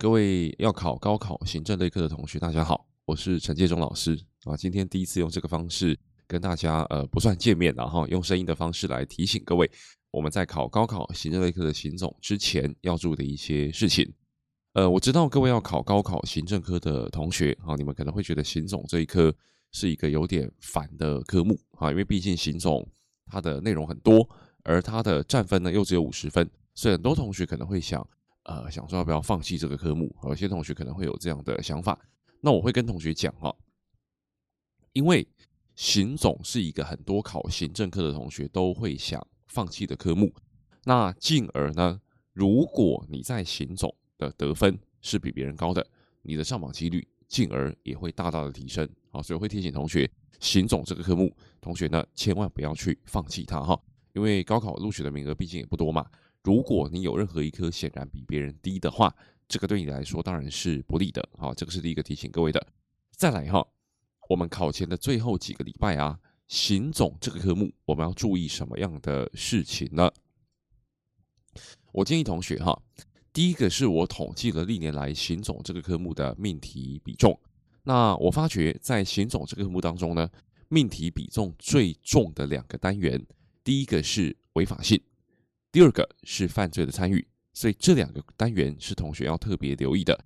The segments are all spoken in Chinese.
各位要考高考行政类科的同学，大家好，我是陈介忠老师啊。今天第一次用这个方式跟大家呃不算见面了哈，用声音的方式来提醒各位，我们在考高考行政类科的行总之前要注意的一些事情。呃，我知道各位要考高考行政科的同学啊，你们可能会觉得行总这一科是一个有点烦的科目啊，因为毕竟行总它的内容很多，而它的占分呢又只有五十分，所以很多同学可能会想。呃，想说要不要放弃这个科目？有些同学可能会有这样的想法。那我会跟同学讲哈，因为行总是一个很多考行政课的同学都会想放弃的科目。那进而呢，如果你在行总的得分是比别人高的，你的上榜几率进而也会大大的提升。好，所以会提醒同学，行总这个科目，同学呢千万不要去放弃它哈，因为高考录取的名额毕竟也不多嘛。如果你有任何一科显然比别人低的话，这个对你来说当然是不利的。好，这个是第一个提醒各位的。再来哈，我们考前的最后几个礼拜啊，行总这个科目我们要注意什么样的事情呢？我建议同学哈，第一个是我统计了历年来行总这个科目的命题比重。那我发觉在行总这个科目当中呢，命题比重最重的两个单元，第一个是违法性。第二个是犯罪的参与，所以这两个单元是同学要特别留意的。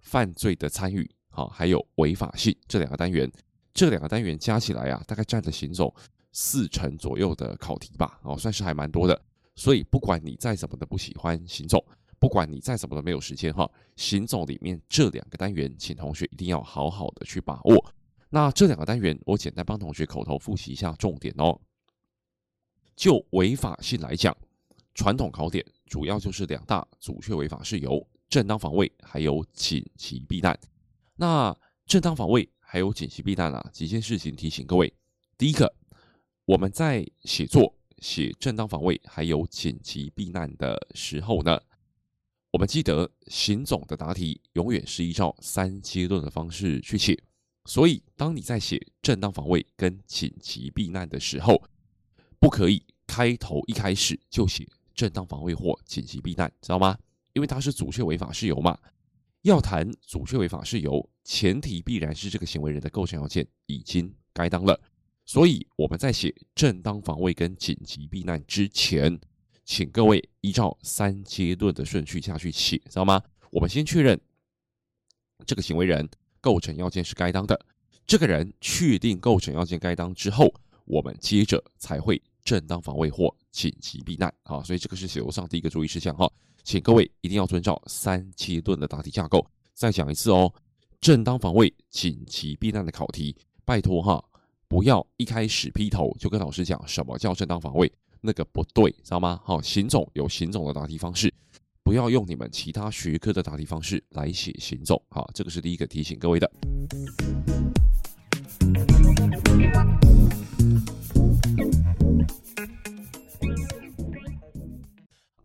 犯罪的参与，好，还有违法性这两个单元，这两个单元加起来啊，大概占了行总四成左右的考题吧，哦，算是还蛮多的。所以不管你再怎么的不喜欢行总，不管你再怎么的没有时间哈，行总里面这两个单元，请同学一定要好好的去把握。那这两个单元，我简单帮同学口头复习一下重点哦。就违法性来讲。传统考点主要就是两大阻却违法事由：正当防卫还有紧急避难。那正当防卫还有紧急避难啊，几件事情提醒各位。第一个，我们在写作写正当防卫还有紧急避难的时候呢，我们记得行总的答题永远是依照三阶段的方式去写。所以，当你在写正当防卫跟紧急避难的时候，不可以开头一开始就写。正当防卫或紧急避难，知道吗？因为它是阻却违法事由嘛。要谈阻却违法事由，前提必然是这个行为人的构成要件已经该当了。所以我们在写正当防卫跟紧急避难之前，请各位依照三阶段的顺序下去写，知道吗？我们先确认这个行为人构成要件是该当的，这个人确定构成要件该当之后，我们接着才会。正当防卫或紧急避难，好，所以这个是写作上第一个注意事项哈，请各位一定要遵照三阶段的答题架构。再讲一次哦，正当防卫、紧急避难的考题，拜托哈，不要一开始劈头就跟老师讲什么叫正当防卫，那个不对，知道吗？好，行总有行总的答题方式，不要用你们其他学科的答题方式来写行总，好，这个是第一个提醒各位的。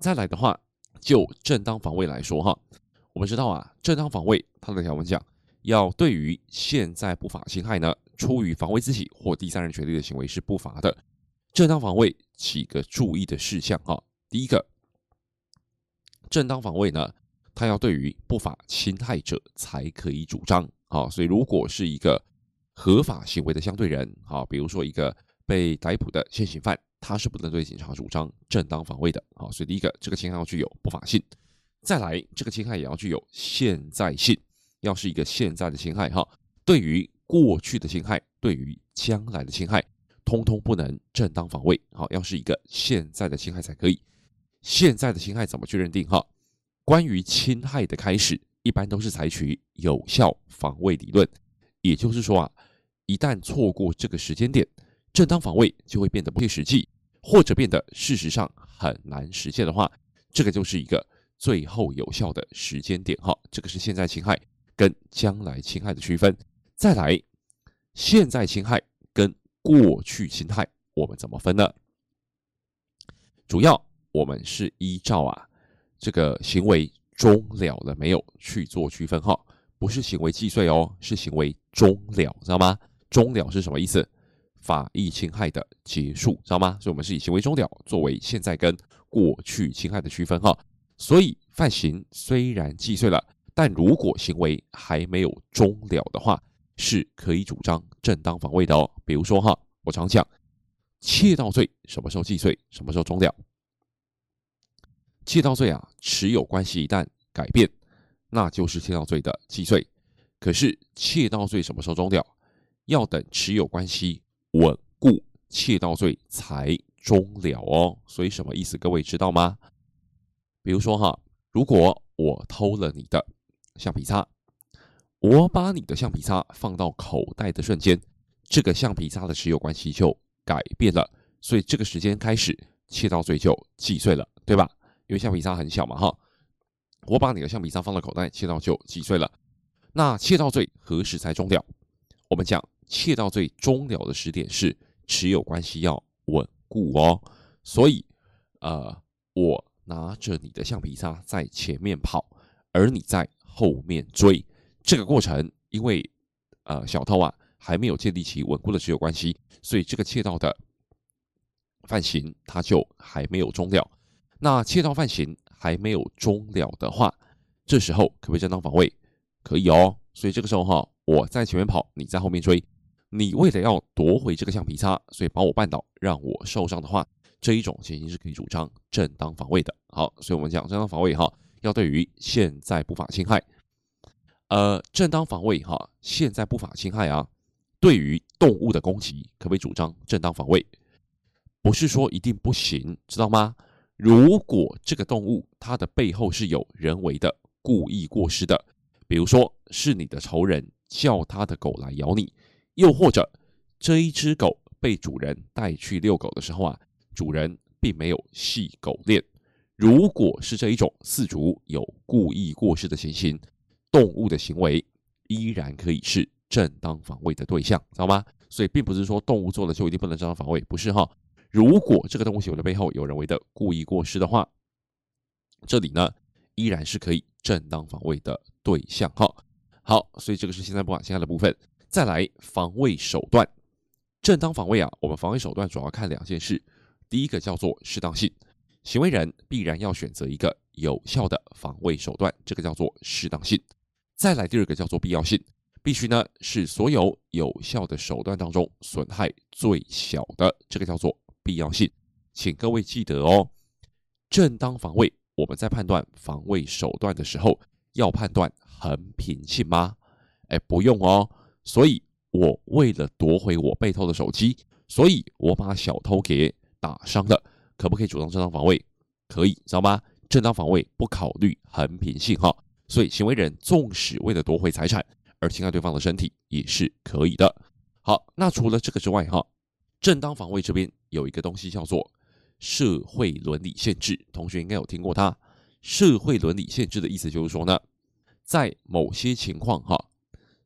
再来的话，就正当防卫来说哈，我们知道啊，正当防卫它的条文讲，要对于现在不法侵害呢，出于防卫自己或第三人权利的行为是不法的。正当防卫几个注意的事项哈，第一个，正当防卫呢，它要对于不法侵害者才可以主张啊，所以如果是一个合法行为的相对人啊，比如说一个被逮捕的现行犯。他是不能对警察主张正当防卫的，好，所以第一个，这个侵害要具有不法性；再来，这个侵害也要具有现在性，要是一个现在的侵害，哈，对于过去的侵害，对于将来的侵害，通通不能正当防卫，好，要是一个现在的侵害才可以。现在的侵害怎么去认定？哈，关于侵害的开始，一般都是采取有效防卫理论，也就是说啊，一旦错过这个时间点，正当防卫就会变得不切实际。或者变得事实上很难实现的话，这个就是一个最后有效的时间点哈。这个是现在侵害跟将来侵害的区分。再来，现在侵害跟过去侵害，我们怎么分呢？主要我们是依照啊这个行为终了了没有去做区分哈，不是行为既遂哦，是行为终了，知道吗？终了是什么意思？法益侵害的结束，知道吗？所以，我们是以行为终了作为现在跟过去侵害的区分哈。所以，犯行虽然既遂了，但如果行为还没有终了的话，是可以主张正当防卫的哦。比如说哈，我常讲，窃盗罪什么时候既遂，什么时候终了？窃盗罪啊，持有关系一旦改变，那就是窃盗罪的既遂。可是窃盗罪什么时候终了？要等持有关系稳固，窃盗罪才终了哦。所以什么意思？各位知道吗？比如说哈，如果我偷了你的橡皮擦，我把你的橡皮擦放到口袋的瞬间，这个橡皮擦的持有关系就改变了，所以这个时间开始，窃盗罪就既遂了，对吧？因为橡皮擦很小嘛，哈，我把你的橡皮擦放到口袋，窃盗就既遂了。那窃盗罪何时才终了？我们讲窃盗最终了的时点是持有关系要稳固哦，所以，呃，我拿着你的橡皮擦在前面跑，而你在后面追，这个过程因为呃小偷啊还没有建立起稳固的持有关系，所以这个窃盗的犯行他就还没有终了。那窃盗犯行还没有终了的话，这时候可不可以正当防卫？可以哦。所以这个时候哈，我在前面跑，你在后面追，你为了要夺回这个橡皮擦，所以把我绊倒，让我受伤的话，这一种情形是可以主张正当防卫的。好，所以我们讲正当防卫哈，要对于现在不法侵害，呃，正当防卫哈，现在不法侵害啊，对于动物的攻击，可不可以主张正当防卫？不是说一定不行，知道吗？如果这个动物它的背后是有人为的故意过失的，比如说是你的仇人叫他的狗来咬你，又或者这一只狗被主人带去遛狗的时候啊，主人并没有系狗链，如果是这一种饲主有故意过失的情形，动物的行为依然可以是正当防卫的对象，知道吗？所以并不是说动物做了就一定不能正当防卫，不是哈。如果这个东西我的背后有人为的故意过失的话，这里呢依然是可以正当防卫的对象哈。好，所以这个是现在不法侵害的部分。再来防卫手段，正当防卫啊，我们防卫手段主要看两件事。第一个叫做适当性，行为人必然要选择一个有效的防卫手段，这个叫做适当性。再来第二个叫做必要性。必须呢是所有有效的手段当中损害最小的，这个叫做必要性。请各位记得哦，正当防卫，我们在判断防卫手段的时候，要判断衡平性吗？哎，不用哦。所以我为了夺回我被偷的手机，所以我把小偷给打伤了，可不可以主张正当防卫？可以，知道吗？正当防卫不考虑衡平性哈。所以行为人纵使为了夺回财产，而侵害对方的身体也是可以的。好，那除了这个之外，哈，正当防卫这边有一个东西叫做社会伦理限制，同学应该有听过它。社会伦理限制的意思就是说呢，在某些情况，哈，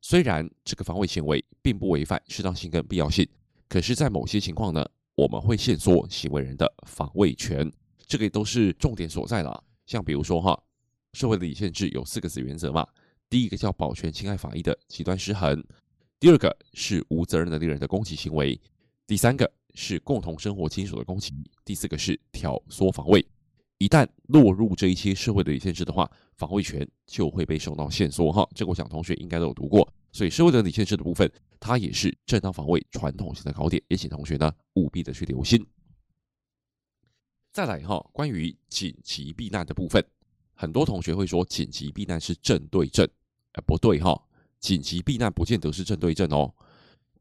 虽然这个防卫行为并不违反适当性跟必要性，可是，在某些情况呢，我们会限缩行为人的防卫权，这个也都是重点所在了。像比如说，哈，社会的理限制有四个子原则嘛。第一个叫保全侵害法益的极端失衡，第二个是无责任能力人的攻击行为，第三个是共同生活亲属的攻击，第四个是挑唆防卫。一旦落入这一些社会的限制的话，防卫权就会被受到限缩哈。这个我想同学应该都有读过，所以社会伦理限制的部分，它也是正当防卫传统性的考点，也请同学呢务必的去留心。再来哈，关于紧急避难的部分，很多同学会说紧急避难是正对正。哎，不对哈，紧急避难不见得是正对正哦。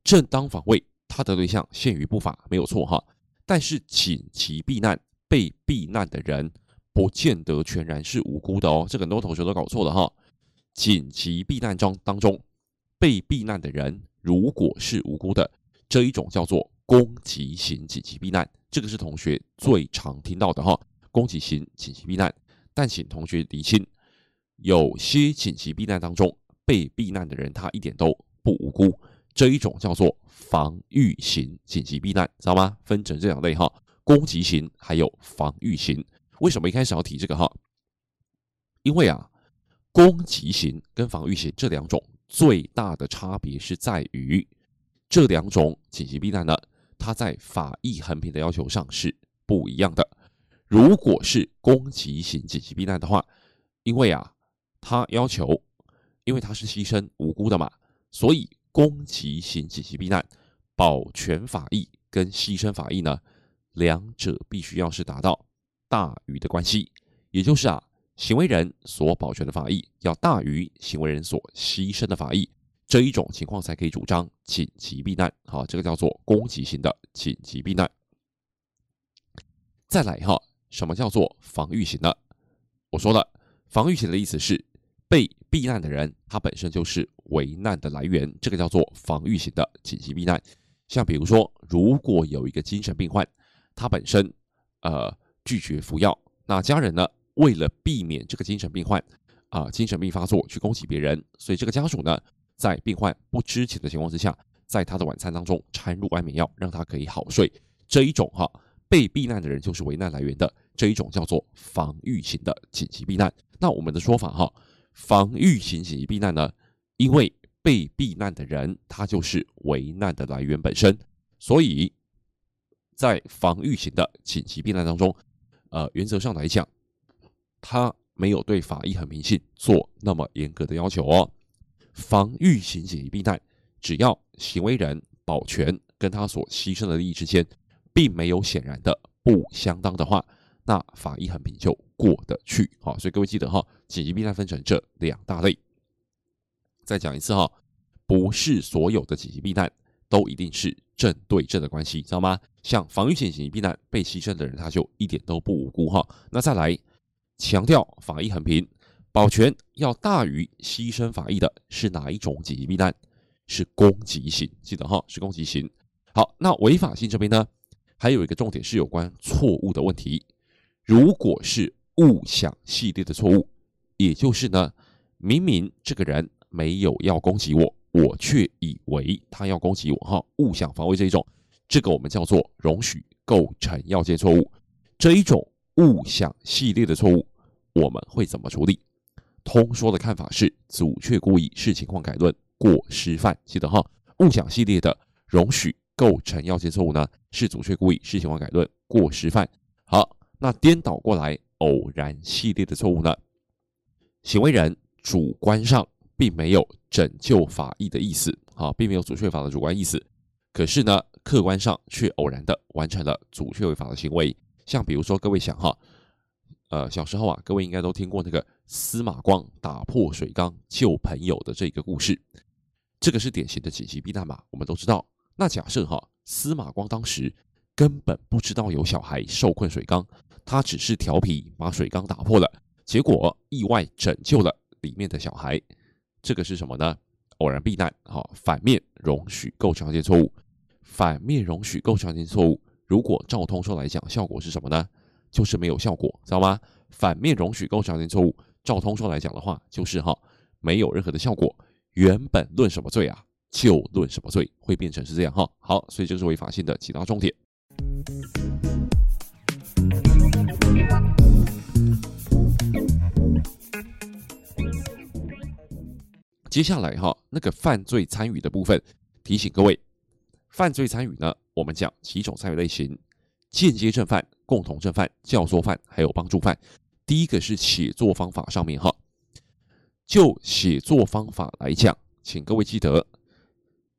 正当防卫，它的对象限于不法，没有错哈。但是紧急避难，被避难的人不见得全然是无辜的哦。这很多同学都搞错了哈。紧急避难中当中，被避难的人如果是无辜的，这一种叫做攻击型紧急避难，这个是同学最常听到的哈。攻击型紧急避难，但请同学厘清。有些紧急避难当中，被避难的人他一点都不无辜，这一种叫做防御型紧急避难，知道吗？分成这两类哈，攻击型还有防御型。为什么一开始要提这个哈？因为啊，攻击型跟防御型这两种最大的差别是在于，这两种紧急避难呢，它在法益衡平的要求上是不一样的。如果是攻击型紧急避难的话，因为啊。他要求，因为他是牺牲无辜的嘛，所以攻击型紧急避难，保全法益跟牺牲法益呢，两者必须要是达到大于的关系，也就是啊，行为人所保全的法益要大于行为人所牺牲的法益，这一种情况才可以主张紧急避难。好，这个叫做攻击型的紧急避难。再来哈，什么叫做防御型呢？我说了，防御型的意思是被避难的人，他本身就是危难的来源，这个叫做防御型的紧急避难。像比如说，如果有一个精神病患，他本身呃拒绝服药，那家人呢为了避免这个精神病患啊精神病发作去攻击别人，所以这个家属呢在病患不知情的情况之下，在他的晚餐当中掺入安眠药，让他可以好睡。这一种哈。被避难的人就是危难来源的这一种叫做防御型的紧急避难。那我们的说法哈，防御型紧急避难呢，因为被避难的人他就是危难的来源本身，所以在防御型的紧急避难当中，呃，原则上来讲，他没有对法医和民信做那么严格的要求哦。防御型紧急避难，只要行为人保全跟他所牺牲的利益之间。并没有显然的不相当的话，那法医很平就过得去。好，所以各位记得哈，紧急避难分成这两大类。再讲一次哈，不是所有的紧急避难都一定是正对正的关系，知道吗？像防御性紧急避难被牺牲的人，他就一点都不无辜哈。那再来强调法医衡平，保全要大于牺牲法益的是哪一种紧急避难？是攻击型，记得哈，是攻击型。好，那违法性这边呢？还有一个重点是有关错误的问题。如果是误想系列的错误，也就是呢，明明这个人没有要攻击我，我却以为他要攻击我，哈，误想防卫这一种，这个我们叫做容许构成要件错误。这一种误想系列的错误，我们会怎么处理？通说的看法是，阻却故意视情况改论过失犯，记得哈，误想系列的容许。构成要件错误呢，是阻却故意，是情况改论，过失犯。好，那颠倒过来，偶然系列的错误呢？行为人主观上并没有拯救法益的意思，好，并没有阻却法的主观意思，可是呢，客观上却偶然的完成了阻却违法的行为。像比如说，各位想哈，呃，小时候啊，各位应该都听过那个司马光打破水缸救朋友的这个故事，这个是典型的紧急避难嘛，我们都知道。那假设哈，司马光当时根本不知道有小孩受困水缸，他只是调皮把水缸打破了，结果意外拯救了里面的小孩，这个是什么呢？偶然避难，好，反面容许构成件错误，反面容许构成件错误，如果照通说来讲，效果是什么呢？就是没有效果，知道吗？反面容许构成件错误，照通说来讲的话，就是哈，没有任何的效果。原本论什么罪啊？就论什么罪会变成是这样哈？好，所以这是违法性的几大重点。接下来哈，那个犯罪参与的部分，提醒各位，犯罪参与呢，我们讲几种参与类型：间接正犯、共同正犯、教唆犯，还有帮助犯。第一个是写作方法上面哈，就写作方法来讲，请各位记得。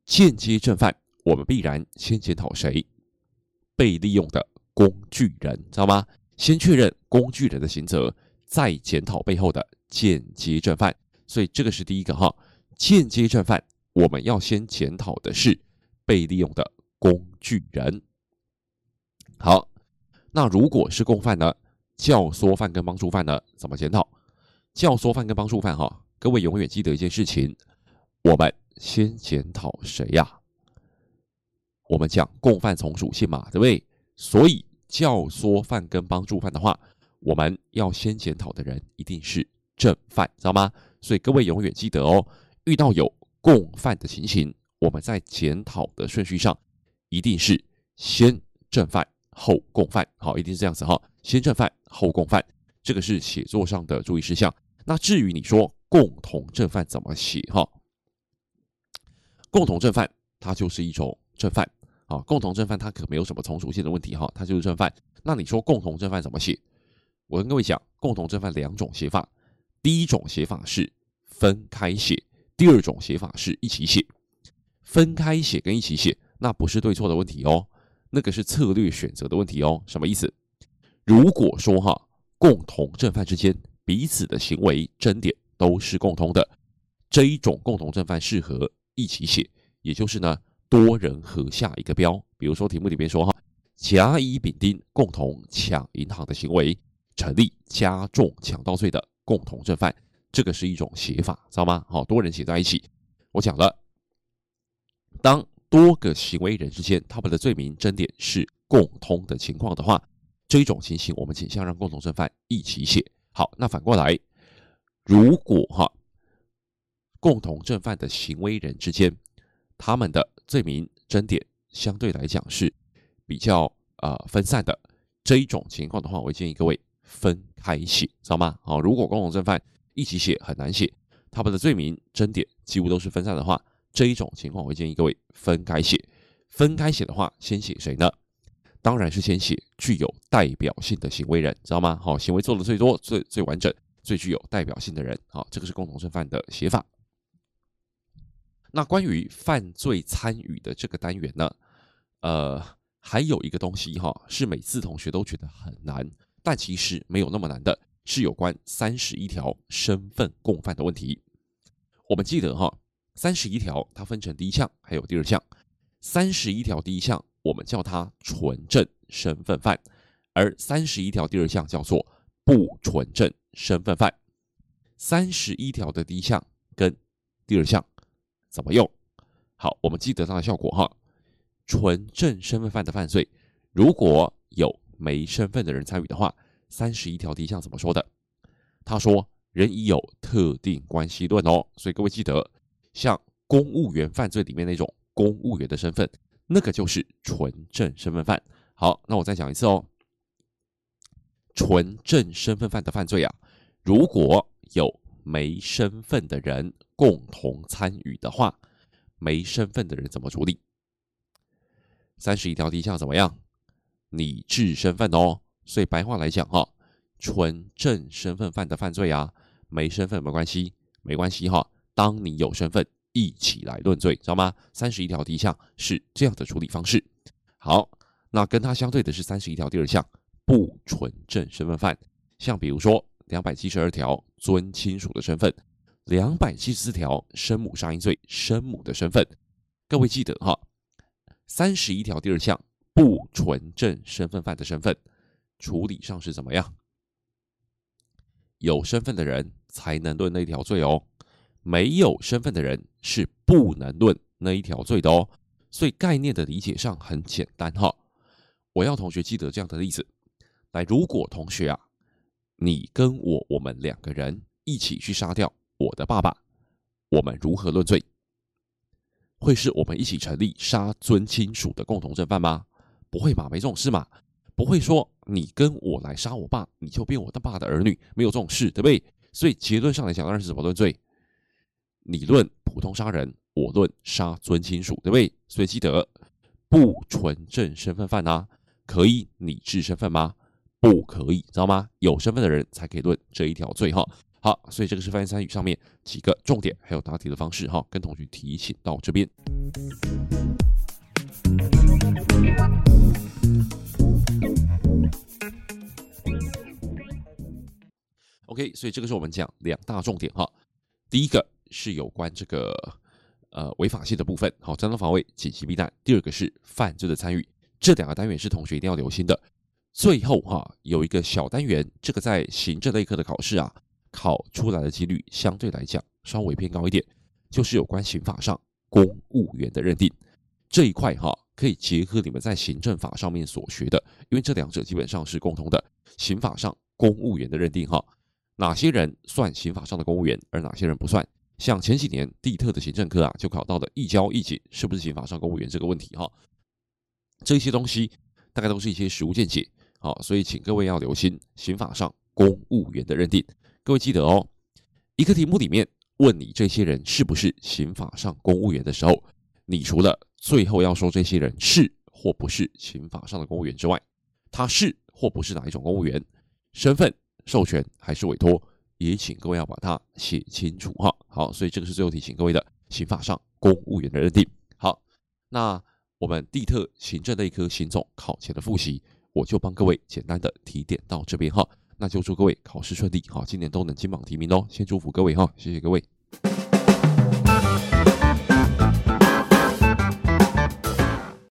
间接正犯，我们必然先检讨谁被利用的工具人，知道吗？先确认工具人的刑责，再检讨背后的间接正犯。所以这个是第一个哈，间接正犯，我们要先检讨的是被利用的工具人。好，那如果是共犯呢？教唆犯跟帮助犯呢？怎么检讨？教唆犯跟帮助犯哈，各位永远记得一件事情，我们。先检讨谁呀？我们讲共犯从属性嘛，对不对？所以教唆犯跟帮助犯的话，我们要先检讨的人一定是正犯，知道吗？所以各位永远记得哦，遇到有共犯的情形，我们在检讨的顺序上一定是先正犯后共犯，好，一定是这样子哈，先正犯后共犯，这个是写作上的注意事项。那至于你说共同正犯怎么写哈？共同正犯，它就是一种正犯啊。共同正犯，它可没有什么从属性的问题哈，它就是正犯。那你说共同正犯怎么写？我跟各位讲，共同正犯两种写法。第一种写法是分开写，第二种写法是一起写。分开写跟一起写，那不是对错的问题哦，那个是策略选择的问题哦。什么意思？如果说哈，共同正犯之间彼此的行为争点都是共通的，这一种共同正犯适合一起写，也就是呢，多人合下一个标。比如说题目里面说哈，甲乙丙丁共同抢银行的行为成立加重抢盗罪的共同正犯，这个是一种写法，知道吗？好，多人写在一起，我讲了。当多个行为人之间他们的罪名争点是共通的情况的话，这一种情形我们倾向让共同正犯一起写。好，那反过来，如果哈共同正犯的行为人之间他们的罪名争点相对来讲是比较呃分散的这一种情况的话，我建议各位分开写，知道吗？好，如果共同正犯一起写很难写，他们的罪名争点几乎都是分散的话。这一种情况，我会建议各位分开写。分开写的话，先写谁呢？当然是先写具有代表性的行为人，知道吗？好，行为做的最多、最最完整、最具有代表性的人。好，这个是共同正犯的写法。那关于犯罪参与的这个单元呢，呃，还有一个东西哈，是每次同学都觉得很难，但其实没有那么难的，是有关三十一条身份共犯的问题。我们记得哈。三十一条，它分成第一项还有第二项。三十一条第一项，我们叫它纯正身份犯；而三十一条第二项叫做不纯正身份犯。三十一条的第一项跟第二项怎么用？好，我们记得它的效果哈。纯正身份犯的犯罪，如果有没身份的人参与的话，三十一条第一项怎么说的？他说：“人已有特定关系论哦。”所以各位记得。像公务员犯罪里面那种公务员的身份，那个就是纯正身份犯。好，那我再讲一次哦，纯正身份犯的犯罪啊，如果有没身份的人共同参与的话，没身份的人怎么处理？三十一条第一项怎么样？拟制身份哦。所以白话来讲哈，纯正身份犯的犯罪啊，没身份没关系，没关系哈。当你有身份，一起来论罪，知道吗？三十一条第一项是这样的处理方式。好，那跟它相对的是三十一条第二项不纯正身份犯，像比如说两百七十二条尊亲属的身份，两百七十四条生母杀婴罪生母的身份。各位记得哈，三十一条第二项不纯正身份犯的身份处理上是怎么样？有身份的人才能论那条罪哦。没有身份的人是不能论那一条罪的哦，所以概念的理解上很简单哈。我要同学记得这样的例子，来，如果同学啊，你跟我我们两个人一起去杀掉我的爸爸，我们如何论罪？会是我们一起成立杀尊亲属的共同正犯吗？不会嘛，没这种事嘛。不会说你跟我来杀我爸，你就变我的爸的儿女，没有这种事，对不对？所以结论上来讲，当然是怎么论罪？你论普通杀人，我论杀尊亲属，对不对？所以记得不纯正身份犯啊，可以拟制身份吗？不可以，知道吗？有身份的人才可以论这一条罪哈。好，所以这个是翻译参与上面几个重点，还有答题的方式哈，跟同学提醒到这边。OK，所以这个是我们讲两大重点哈，第一个。是有关这个呃违法性的部分，好，正当防卫、紧急避难。第二个是犯罪的参与，这两个单元是同学一定要留心的。最后哈，有一个小单元，这个在行政类科的考试啊，考出来的几率相对来讲稍微偏高一点，就是有关刑法上公务员的认定这一块哈，可以结合你们在行政法上面所学的，因为这两者基本上是共同的。刑法上公务员的认定哈，哪些人算刑法上的公务员，而哪些人不算？像前几年地特的行政科啊，就考到了一交一警是不是刑法上公务员这个问题哈，这些东西大概都是一些实务见解，好，所以请各位要留心刑法上公务员的认定。各位记得哦，一个题目里面问你这些人是不是刑法上公务员的时候，你除了最后要说这些人是或不是刑法上的公务员之外，他是或不是哪一种公务员，身份授权还是委托？也请各位要把它写清楚哈。好，所以这个是最后提醒各位的刑法上公务员的认定。好，那我们地特行政类科行总考前的复习，我就帮各位简单的提点到这边哈。那就祝各位考试顺利，哈，今年都能金榜题名哦。先祝福各位哈，谢谢各位。